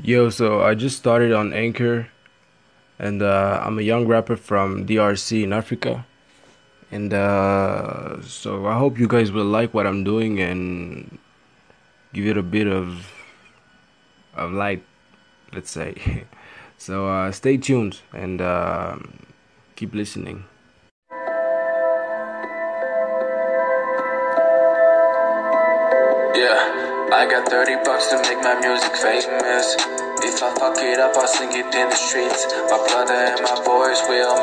Yo, so I just started on Anchor, and uh, I'm a young rapper from DRC in Africa. And uh, so I hope you guys will like what I'm doing and give it a bit of of light, let's say. so uh, stay tuned and uh, keep listening. Yeah, I got 30 bucks to make my music famous. If I fuck it up, I'll sing it in the streets. My brother and my boys will